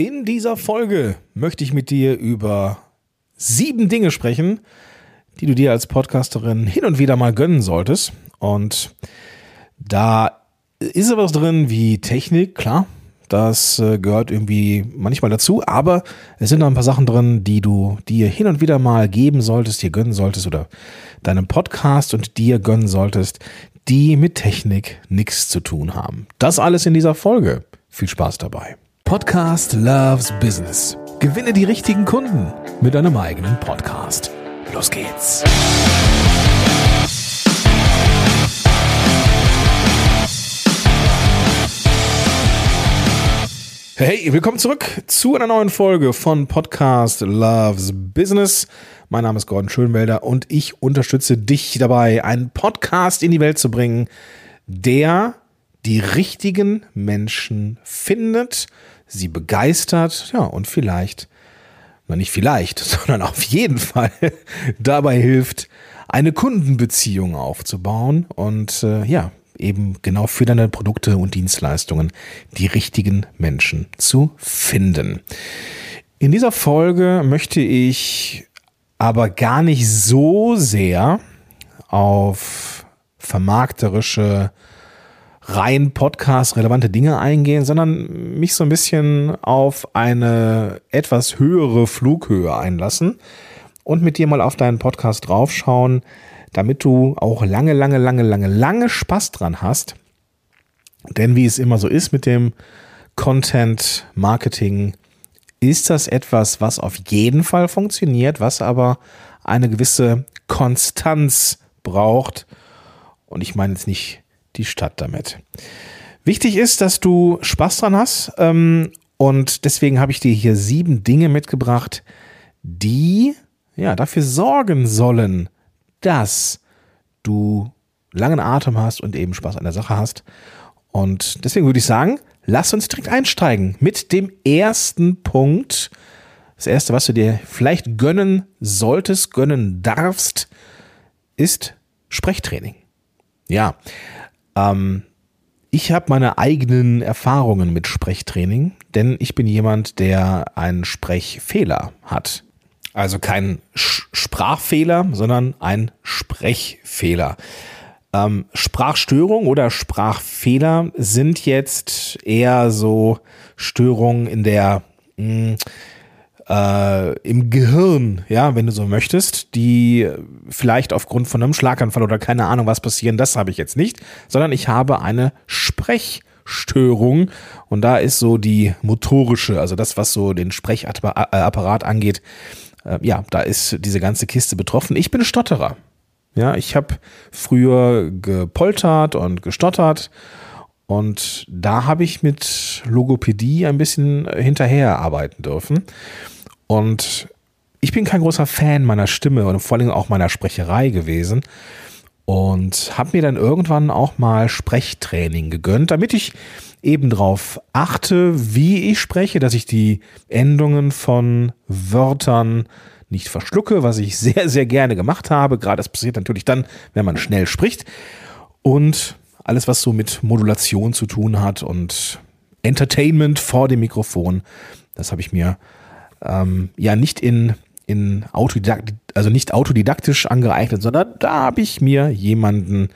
In dieser Folge möchte ich mit dir über sieben Dinge sprechen, die du dir als Podcasterin hin und wieder mal gönnen solltest. Und da ist was drin wie Technik, klar. Das äh, gehört irgendwie manchmal dazu, aber es sind noch ein paar Sachen drin, die du dir hin und wieder mal geben solltest, dir gönnen solltest oder deinem Podcast und dir gönnen solltest, die mit Technik nichts zu tun haben. Das alles in dieser Folge. Viel Spaß dabei. Podcast Loves Business. Gewinne die richtigen Kunden mit deinem eigenen Podcast. Los geht's. Hey, willkommen zurück zu einer neuen Folge von Podcast Loves Business. Mein Name ist Gordon Schönwelder und ich unterstütze dich dabei, einen Podcast in die Welt zu bringen, der die richtigen Menschen findet, sie begeistert, ja, und vielleicht, na nicht vielleicht, sondern auf jeden Fall dabei hilft, eine Kundenbeziehung aufzubauen und äh, ja, eben genau für deine Produkte und Dienstleistungen die richtigen Menschen zu finden. In dieser Folge möchte ich aber gar nicht so sehr auf vermarkterische rein Podcast relevante Dinge eingehen, sondern mich so ein bisschen auf eine etwas höhere Flughöhe einlassen und mit dir mal auf deinen Podcast draufschauen, damit du auch lange, lange, lange, lange, lange Spaß dran hast. Denn wie es immer so ist mit dem Content Marketing, ist das etwas, was auf jeden Fall funktioniert, was aber eine gewisse Konstanz braucht. Und ich meine jetzt nicht die Stadt damit. Wichtig ist, dass du Spaß dran hast. Ähm, und deswegen habe ich dir hier sieben Dinge mitgebracht, die ja dafür sorgen sollen, dass du langen Atem hast und eben Spaß an der Sache hast. Und deswegen würde ich sagen, lass uns direkt einsteigen mit dem ersten Punkt. Das erste, was du dir vielleicht gönnen solltest, gönnen darfst, ist Sprechtraining. Ja, ähm, ich habe meine eigenen Erfahrungen mit Sprechtraining, denn ich bin jemand, der einen Sprechfehler hat. Also kein Sprachfehler, sondern ein Sprechfehler. Ähm, Sprachstörung oder Sprachfehler sind jetzt eher so Störungen in der mh, hm, äh, im Gehirn, ja, wenn du so möchtest, die vielleicht aufgrund von einem Schlaganfall oder keine Ahnung was passieren, das habe ich jetzt nicht, sondern ich habe eine Sprechstörung und da ist so die motorische, also das, was so den Sprechapparat angeht, äh, ja, da ist diese ganze Kiste betroffen. Ich bin Stotterer. Ja, ich habe früher gepoltert und gestottert und da habe ich mit Logopädie ein bisschen hinterher arbeiten dürfen. Und ich bin kein großer Fan meiner Stimme und vor allem auch meiner Sprecherei gewesen und habe mir dann irgendwann auch mal Sprechtraining gegönnt, damit ich eben darauf achte, wie ich spreche, dass ich die Endungen von Wörtern nicht verschlucke, was ich sehr, sehr gerne gemacht habe. Gerade das passiert natürlich dann, wenn man schnell spricht. Und alles, was so mit Modulation zu tun hat und Entertainment vor dem Mikrofon, das habe ich mir ähm, ja nicht in, in Autodidakt, also nicht autodidaktisch angeeignet, sondern da habe ich mir jemanden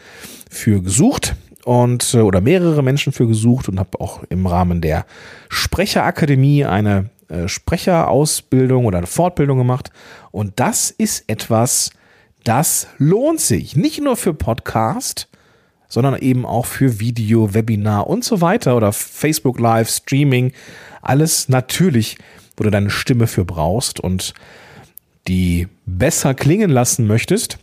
für gesucht und äh, oder mehrere Menschen für gesucht und habe auch im Rahmen der Sprecherakademie eine äh, Sprecherausbildung oder eine Fortbildung gemacht. Und das ist etwas, das lohnt sich. Nicht nur für Podcast, sondern eben auch für Video, Webinar und so weiter oder Facebook Live, Streaming. Alles natürlich wo du deine Stimme für brauchst und die besser klingen lassen möchtest,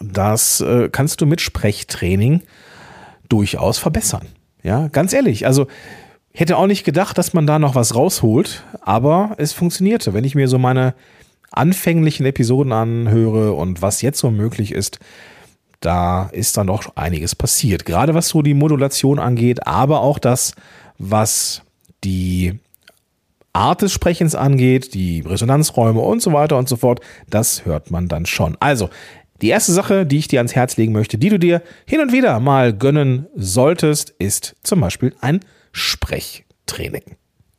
das äh, kannst du mit Sprechtraining durchaus verbessern. Ja, ganz ehrlich. Also hätte auch nicht gedacht, dass man da noch was rausholt, aber es funktionierte. Wenn ich mir so meine anfänglichen Episoden anhöre und was jetzt so möglich ist, da ist dann doch einiges passiert. Gerade was so die Modulation angeht, aber auch das, was die Art des Sprechens angeht, die Resonanzräume und so weiter und so fort, das hört man dann schon. Also, die erste Sache, die ich dir ans Herz legen möchte, die du dir hin und wieder mal gönnen solltest, ist zum Beispiel ein Sprechtraining.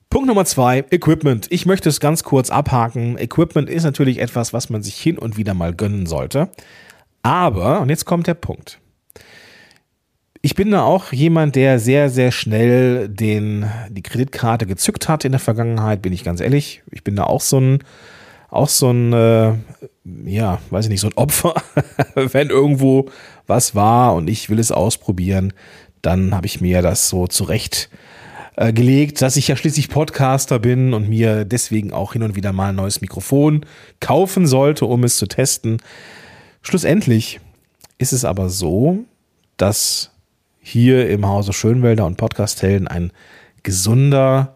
Punkt Nummer zwei, Equipment. Ich möchte es ganz kurz abhaken. Equipment ist natürlich etwas, was man sich hin und wieder mal gönnen sollte. Aber, und jetzt kommt der Punkt. Ich bin da auch jemand, der sehr, sehr schnell den, die Kreditkarte gezückt hat in der Vergangenheit, bin ich ganz ehrlich. Ich bin da auch so ein, auch so ein, äh, ja, weiß ich nicht, so ein Opfer. Wenn irgendwo was war und ich will es ausprobieren, dann habe ich mir das so zurecht äh, gelegt, dass ich ja schließlich Podcaster bin und mir deswegen auch hin und wieder mal ein neues Mikrofon kaufen sollte, um es zu testen. Schlussendlich ist es aber so, dass hier im Hause Schönwälder und Podcasthelden ein gesunder,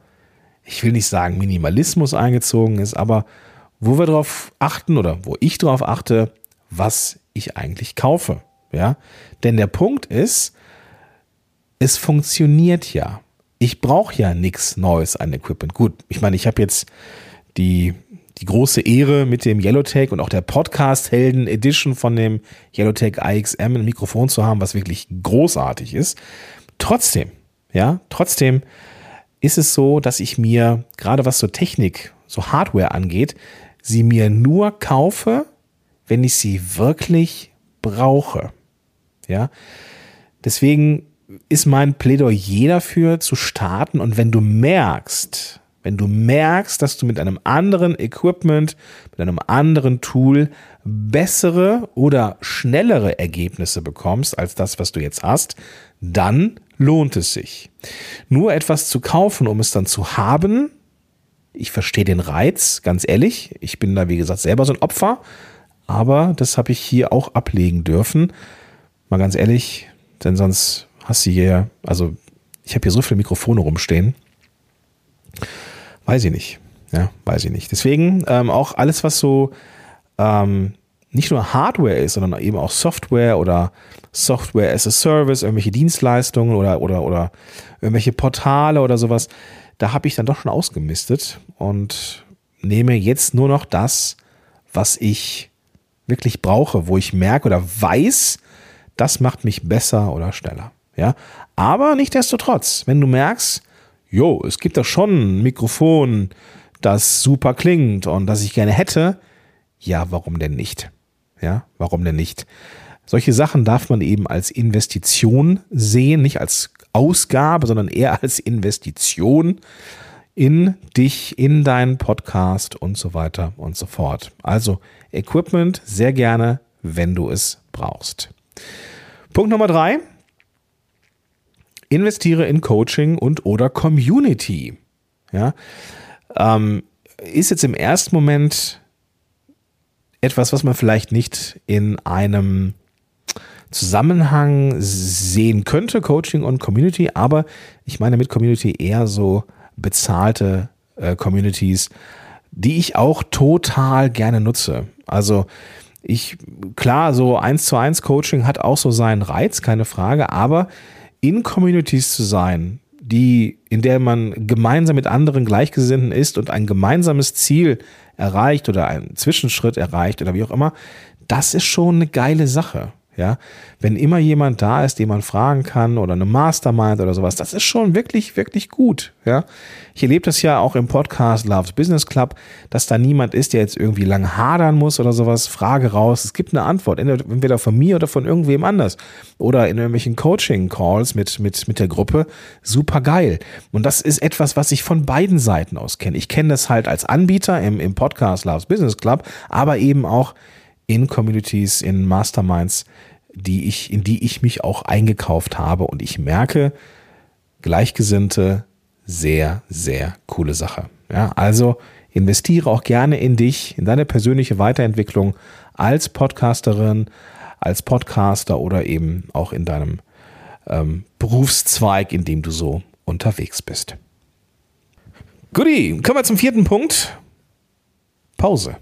ich will nicht sagen Minimalismus eingezogen ist, aber wo wir darauf achten oder wo ich darauf achte, was ich eigentlich kaufe. Ja, denn der Punkt ist, es funktioniert ja. Ich brauche ja nichts Neues an Equipment. Gut, ich meine, ich habe jetzt die die große Ehre, mit dem Yellowtech und auch der Podcast-Helden Edition von dem Yellowtech IXM ein Mikrofon zu haben, was wirklich großartig ist. Trotzdem, ja, trotzdem ist es so, dass ich mir, gerade was so Technik, so Hardware angeht, sie mir nur kaufe, wenn ich sie wirklich brauche. Ja, deswegen ist mein Plädoyer dafür zu starten und wenn du merkst, wenn du merkst, dass du mit einem anderen Equipment, mit einem anderen Tool bessere oder schnellere Ergebnisse bekommst als das, was du jetzt hast, dann lohnt es sich. Nur etwas zu kaufen, um es dann zu haben, ich verstehe den Reiz, ganz ehrlich. Ich bin da, wie gesagt, selber so ein Opfer, aber das habe ich hier auch ablegen dürfen. Mal ganz ehrlich, denn sonst hast du hier, also ich habe hier so viele Mikrofone rumstehen Weiß ich nicht. Ja, weiß ich nicht. Deswegen ähm, auch alles, was so ähm, nicht nur Hardware ist, sondern eben auch Software oder Software as a Service, irgendwelche Dienstleistungen oder, oder, oder irgendwelche Portale oder sowas, da habe ich dann doch schon ausgemistet und nehme jetzt nur noch das, was ich wirklich brauche, wo ich merke oder weiß, das macht mich besser oder schneller. Ja, aber nichtsdestotrotz, wenn du merkst, jo, es gibt da schon ein Mikrofon, das super klingt und das ich gerne hätte, ja, warum denn nicht? Ja, warum denn nicht? Solche Sachen darf man eben als Investition sehen, nicht als Ausgabe, sondern eher als Investition in dich, in deinen Podcast und so weiter und so fort. Also Equipment sehr gerne, wenn du es brauchst. Punkt Nummer drei. Investiere in Coaching und oder Community. Ja, ähm, ist jetzt im ersten Moment etwas, was man vielleicht nicht in einem Zusammenhang sehen könnte, Coaching und Community, aber ich meine mit Community eher so bezahlte äh, Communities, die ich auch total gerne nutze. Also ich, klar, so eins zu eins Coaching hat auch so seinen Reiz, keine Frage, aber in Communities zu sein, die, in der man gemeinsam mit anderen Gleichgesinnten ist und ein gemeinsames Ziel erreicht oder einen Zwischenschritt erreicht oder wie auch immer, das ist schon eine geile Sache. Ja, wenn immer jemand da ist, den man fragen kann oder eine Mastermind oder sowas, das ist schon wirklich, wirklich gut. Ja, ich erlebe das ja auch im Podcast Loves Business Club, dass da niemand ist, der jetzt irgendwie lang hadern muss oder sowas. Frage raus, es gibt eine Antwort, entweder von mir oder von irgendwem anders oder in irgendwelchen Coaching Calls mit, mit, mit der Gruppe. Super geil. Und das ist etwas, was ich von beiden Seiten aus kenne. Ich kenne das halt als Anbieter im, im Podcast Loves Business Club, aber eben auch in Communities, in Masterminds, die ich, in die ich mich auch eingekauft habe. Und ich merke, Gleichgesinnte, sehr, sehr coole Sache. Ja, also investiere auch gerne in dich, in deine persönliche Weiterentwicklung als Podcasterin, als Podcaster oder eben auch in deinem ähm, Berufszweig, in dem du so unterwegs bist. Guti, kommen wir zum vierten Punkt. Pause.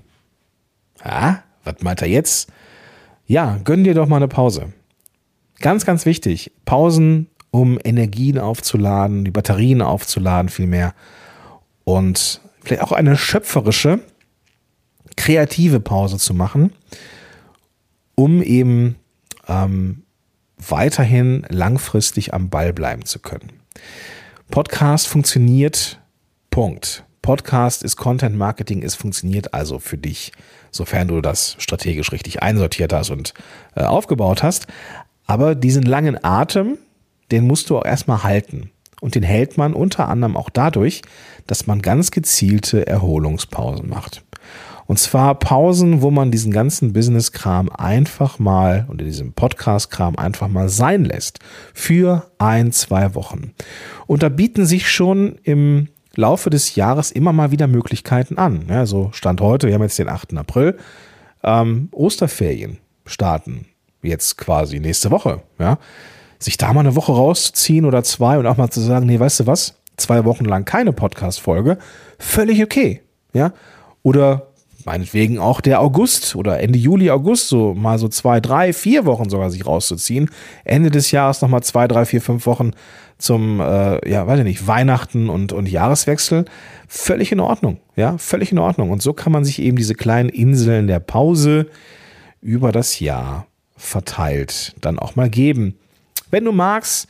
Ja, was meint er jetzt? Ja, gönn dir doch mal eine Pause. Ganz, ganz wichtig. Pausen, um Energien aufzuladen, die Batterien aufzuladen vielmehr. Und vielleicht auch eine schöpferische, kreative Pause zu machen, um eben ähm, weiterhin langfristig am Ball bleiben zu können. Podcast funktioniert Punkt. Podcast ist Content Marketing, es funktioniert also für dich, sofern du das strategisch richtig einsortiert hast und äh, aufgebaut hast. Aber diesen langen Atem, den musst du auch erstmal halten. Und den hält man unter anderem auch dadurch, dass man ganz gezielte Erholungspausen macht. Und zwar Pausen, wo man diesen ganzen Business-Kram einfach mal oder diesen Podcast-Kram einfach mal sein lässt. Für ein, zwei Wochen. Und da bieten sich schon im Laufe des Jahres immer mal wieder Möglichkeiten an. Ja, so Stand heute, wir haben jetzt den 8. April, ähm, Osterferien starten jetzt quasi nächste Woche. Ja, sich da mal eine Woche rauszuziehen oder zwei und auch mal zu sagen, nee, weißt du was, zwei Wochen lang keine Podcast-Folge, völlig okay. Ja, oder meinetwegen auch der August oder Ende Juli, August, so mal so zwei, drei, vier Wochen sogar sich rauszuziehen. Ende des Jahres nochmal zwei, drei, vier, fünf Wochen zum, äh, ja, weiß ich nicht, Weihnachten und, und Jahreswechsel. Völlig in Ordnung, ja, völlig in Ordnung. Und so kann man sich eben diese kleinen Inseln der Pause über das Jahr verteilt dann auch mal geben. Wenn du magst,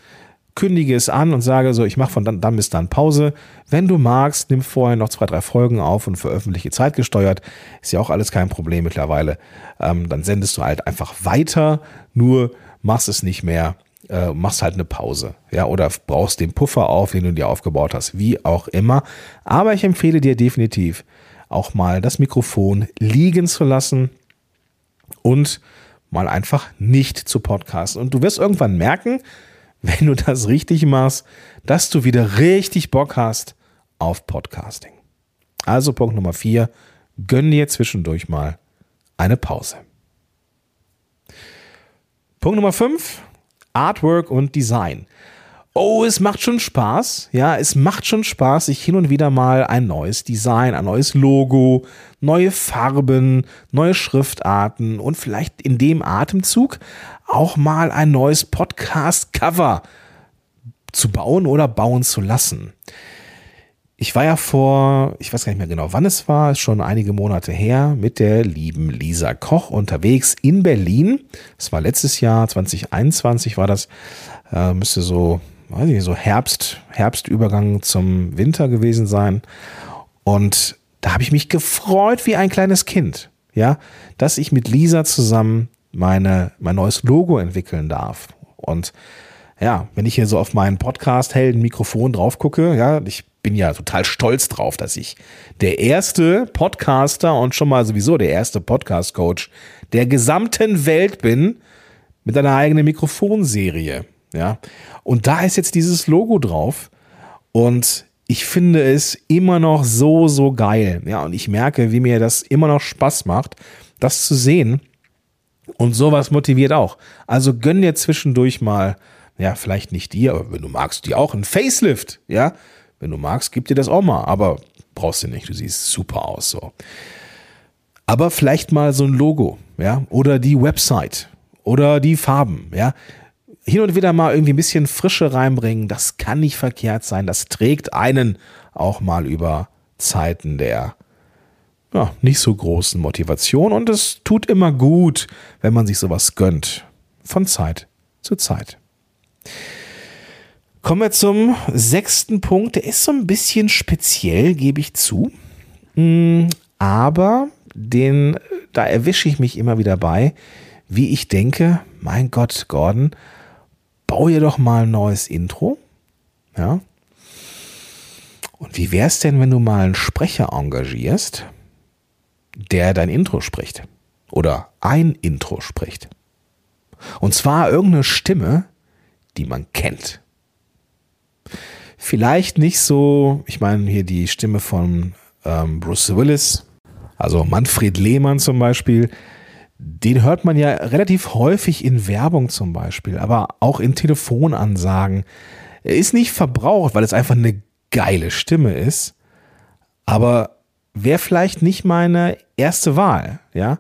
kündige es an und sage so, ich mache von dann, dann bis dann Pause. Wenn du magst, nimm vorher noch zwei, drei Folgen auf und veröffentliche zeitgesteuert. Ist ja auch alles kein Problem mittlerweile. Ähm, dann sendest du halt einfach weiter, nur machst es nicht mehr, äh, machst halt eine Pause. Ja, oder brauchst den Puffer auf, den du dir aufgebaut hast, wie auch immer. Aber ich empfehle dir definitiv auch mal das Mikrofon liegen zu lassen und mal einfach nicht zu podcasten. Und du wirst irgendwann merken, wenn du das richtig machst, dass du wieder richtig Bock hast auf Podcasting. Also Punkt Nummer vier, gönn dir zwischendurch mal eine Pause. Punkt Nummer fünf, Artwork und Design. Oh, es macht schon Spaß. Ja, es macht schon Spaß, sich hin und wieder mal ein neues Design, ein neues Logo, neue Farben, neue Schriftarten und vielleicht in dem Atemzug auch mal ein neues Podcast-Cover zu bauen oder bauen zu lassen. Ich war ja vor, ich weiß gar nicht mehr genau, wann es war, schon einige Monate her, mit der lieben Lisa Koch unterwegs in Berlin. Das war letztes Jahr, 2021 war das, äh, müsste so weiß ich, so Herbst, Herbstübergang zum Winter gewesen sein. Und da habe ich mich gefreut wie ein kleines Kind, ja, dass ich mit Lisa zusammen meine, mein neues Logo entwickeln darf. Und ja, wenn ich hier so auf meinen Podcast Helden Mikrofon drauf gucke, ja, ich bin ja total stolz drauf, dass ich der erste Podcaster und schon mal sowieso der erste Podcast Coach der gesamten Welt bin mit einer eigenen Mikrofonserie. Ja, und da ist jetzt dieses Logo drauf und ich finde es immer noch so, so geil. Ja, und ich merke, wie mir das immer noch Spaß macht, das zu sehen. Und sowas motiviert auch. Also gönn dir zwischendurch mal, ja, vielleicht nicht dir, aber wenn du magst, dir auch ein Facelift. Ja, wenn du magst, gib dir das auch mal. Aber brauchst du nicht. Du siehst super aus so. Aber vielleicht mal so ein Logo, ja, oder die Website oder die Farben, ja hin und wieder mal irgendwie ein bisschen Frische reinbringen, das kann nicht verkehrt sein. Das trägt einen auch mal über Zeiten der ja, nicht so großen Motivation und es tut immer gut, wenn man sich sowas gönnt. Von Zeit zu Zeit. Kommen wir zum sechsten Punkt. Der ist so ein bisschen speziell, gebe ich zu. Mm, aber den, da erwische ich mich immer wieder bei, wie ich denke, mein Gott, Gordon, bau ihr doch mal ein neues Intro. Ja. Und wie wäre es denn, wenn du mal einen Sprecher engagierst, der dein Intro spricht? Oder ein Intro spricht? Und zwar irgendeine Stimme, die man kennt. Vielleicht nicht so, ich meine hier die Stimme von ähm, Bruce Willis, also Manfred Lehmann zum Beispiel, den hört man ja relativ häufig in Werbung zum Beispiel, aber auch in Telefonansagen. Er ist nicht verbraucht, weil es einfach eine geile Stimme ist, aber wäre vielleicht nicht meine erste Wahl, ja.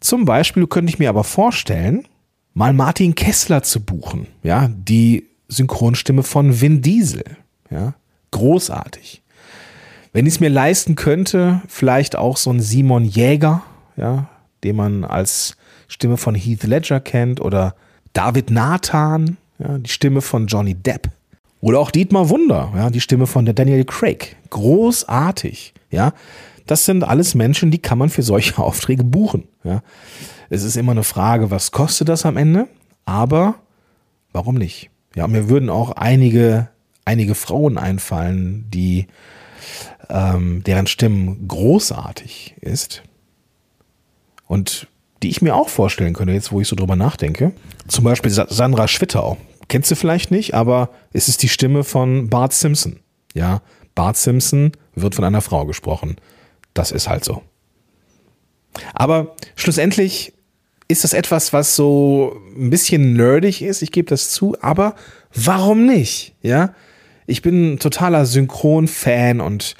Zum Beispiel könnte ich mir aber vorstellen, mal Martin Kessler zu buchen, ja, die Synchronstimme von Vin Diesel, ja, großartig. Wenn ich es mir leisten könnte, vielleicht auch so ein Simon Jäger, ja, den man als Stimme von Heath Ledger kennt oder David Nathan, ja, die Stimme von Johnny Depp Oder auch Dietmar Wunder, ja, die Stimme von der Daniel Craig. Großartig, ja. Das sind alles Menschen, die kann man für solche Aufträge buchen, ja. Es ist immer eine Frage, was kostet das am Ende? Aber warum nicht? Ja, mir würden auch einige, einige Frauen einfallen, die, ähm, deren Stimmen großartig ist. Und die ich mir auch vorstellen könnte, jetzt wo ich so drüber nachdenke. Zum Beispiel Sandra Schwittau. Kennst du vielleicht nicht, aber es ist die Stimme von Bart Simpson. Ja, Bart Simpson wird von einer Frau gesprochen. Das ist halt so. Aber schlussendlich ist das etwas, was so ein bisschen nerdig ist. Ich gebe das zu, aber warum nicht? Ja, ich bin totaler Synchron-Fan und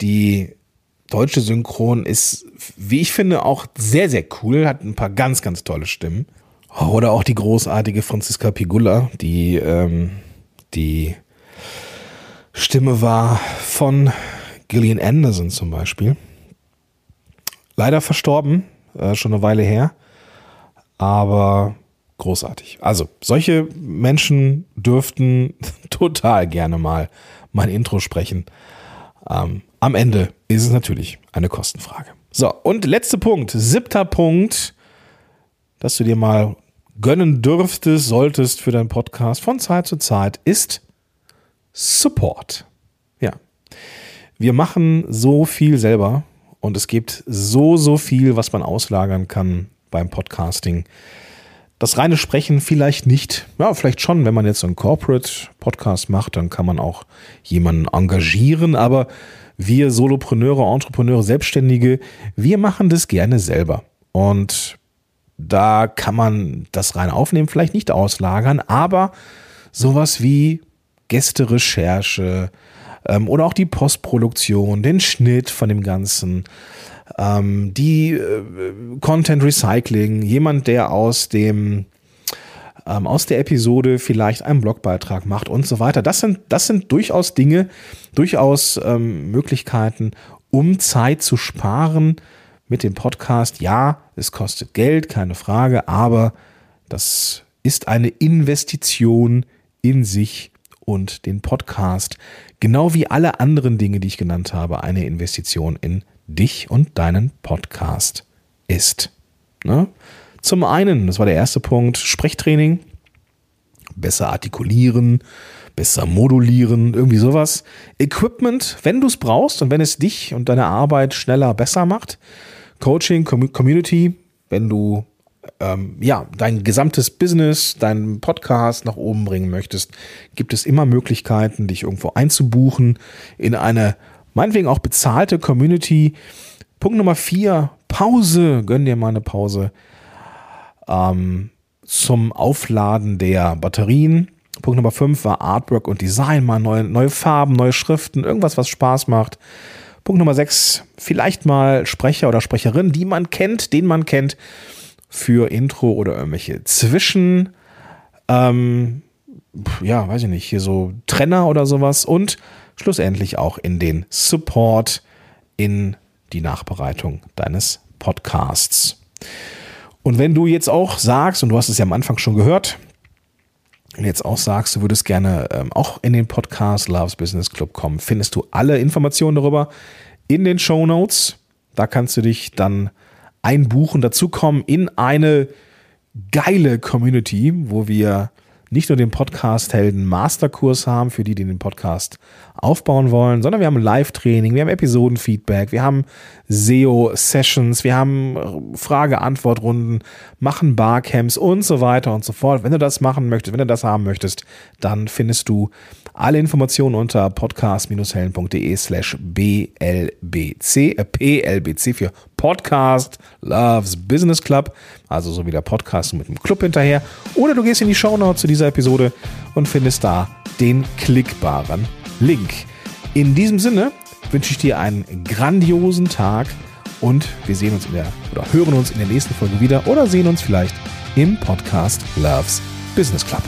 die deutsche Synchron ist, wie ich finde, auch sehr, sehr cool, hat ein paar ganz, ganz tolle Stimmen. Oder auch die großartige Franziska Pigula, die ähm, die Stimme war von Gillian Anderson zum Beispiel. Leider verstorben, äh, schon eine Weile her, aber großartig. Also, solche Menschen dürften total gerne mal mein Intro sprechen. Ähm, am Ende ist es natürlich eine Kostenfrage. So, und letzter Punkt, siebter Punkt, dass du dir mal gönnen dürftest, solltest für deinen Podcast von Zeit zu Zeit, ist Support. Ja. Wir machen so viel selber und es gibt so, so viel, was man auslagern kann beim Podcasting. Das reine Sprechen vielleicht nicht. Ja, vielleicht schon, wenn man jetzt einen Corporate-Podcast macht, dann kann man auch jemanden engagieren, aber wir Solopreneure, Entrepreneure, Selbstständige, wir machen das gerne selber. Und da kann man das rein aufnehmen, vielleicht nicht auslagern, aber sowas wie Gästerecherche ähm, oder auch die Postproduktion, den Schnitt von dem Ganzen, ähm, die äh, Content Recycling, jemand, der aus dem ähm, aus der Episode vielleicht einen Blogbeitrag macht und so weiter. Das sind, das sind durchaus Dinge, durchaus ähm, Möglichkeiten, um Zeit zu sparen mit dem Podcast. Ja, es kostet Geld, keine Frage, aber das ist eine Investition in sich und den Podcast. Genau wie alle anderen Dinge, die ich genannt habe, eine Investition in dich und deinen Podcast ist. Ne? Zum einen, das war der erste Punkt, Sprechtraining, besser artikulieren, besser modulieren, irgendwie sowas. Equipment, wenn du es brauchst und wenn es dich und deine Arbeit schneller besser macht. Coaching, Community, wenn du ähm, ja, dein gesamtes Business, deinen Podcast nach oben bringen möchtest, gibt es immer Möglichkeiten, dich irgendwo einzubuchen in eine meinetwegen auch bezahlte Community. Punkt Nummer vier, Pause. Gönn dir mal eine Pause ähm, zum Aufladen der Batterien. Punkt Nummer 5 war Artwork und Design, mal neue, neue Farben, neue Schriften, irgendwas, was Spaß macht. Punkt Nummer 6, vielleicht mal Sprecher oder Sprecherin, die man kennt, den man kennt, für Intro oder irgendwelche Zwischen, ähm, ja, weiß ich nicht, hier so Trenner oder sowas und schlussendlich auch in den Support in die Nachbereitung deines Podcasts. Und wenn du jetzt auch sagst, und du hast es ja am Anfang schon gehört, und jetzt auch sagst, du würdest gerne ähm, auch in den Podcast Loves Business Club kommen, findest du alle Informationen darüber in den Show Notes. Da kannst du dich dann einbuchen, dazukommen in eine geile Community, wo wir nicht nur den Podcast Helden Masterkurs haben, für die, die den Podcast aufbauen wollen, sondern wir haben Live-Training, wir haben Episodenfeedback, wir haben SEO-Sessions, wir haben Frage-Antwort-Runden, machen Barcamps und so weiter und so fort. Wenn du das machen möchtest, wenn du das haben möchtest, dann findest du alle Informationen unter podcast-helden.de slash blbc, äh, plbc für Podcast Loves Business Club, also so wie der Podcast mit dem Club hinterher. Oder du gehst in die Shownotes zu dieser Episode und findest da den klickbaren Link. In diesem Sinne wünsche ich dir einen grandiosen Tag und wir sehen uns in der oder hören uns in der nächsten Folge wieder oder sehen uns vielleicht im Podcast Loves Business Club.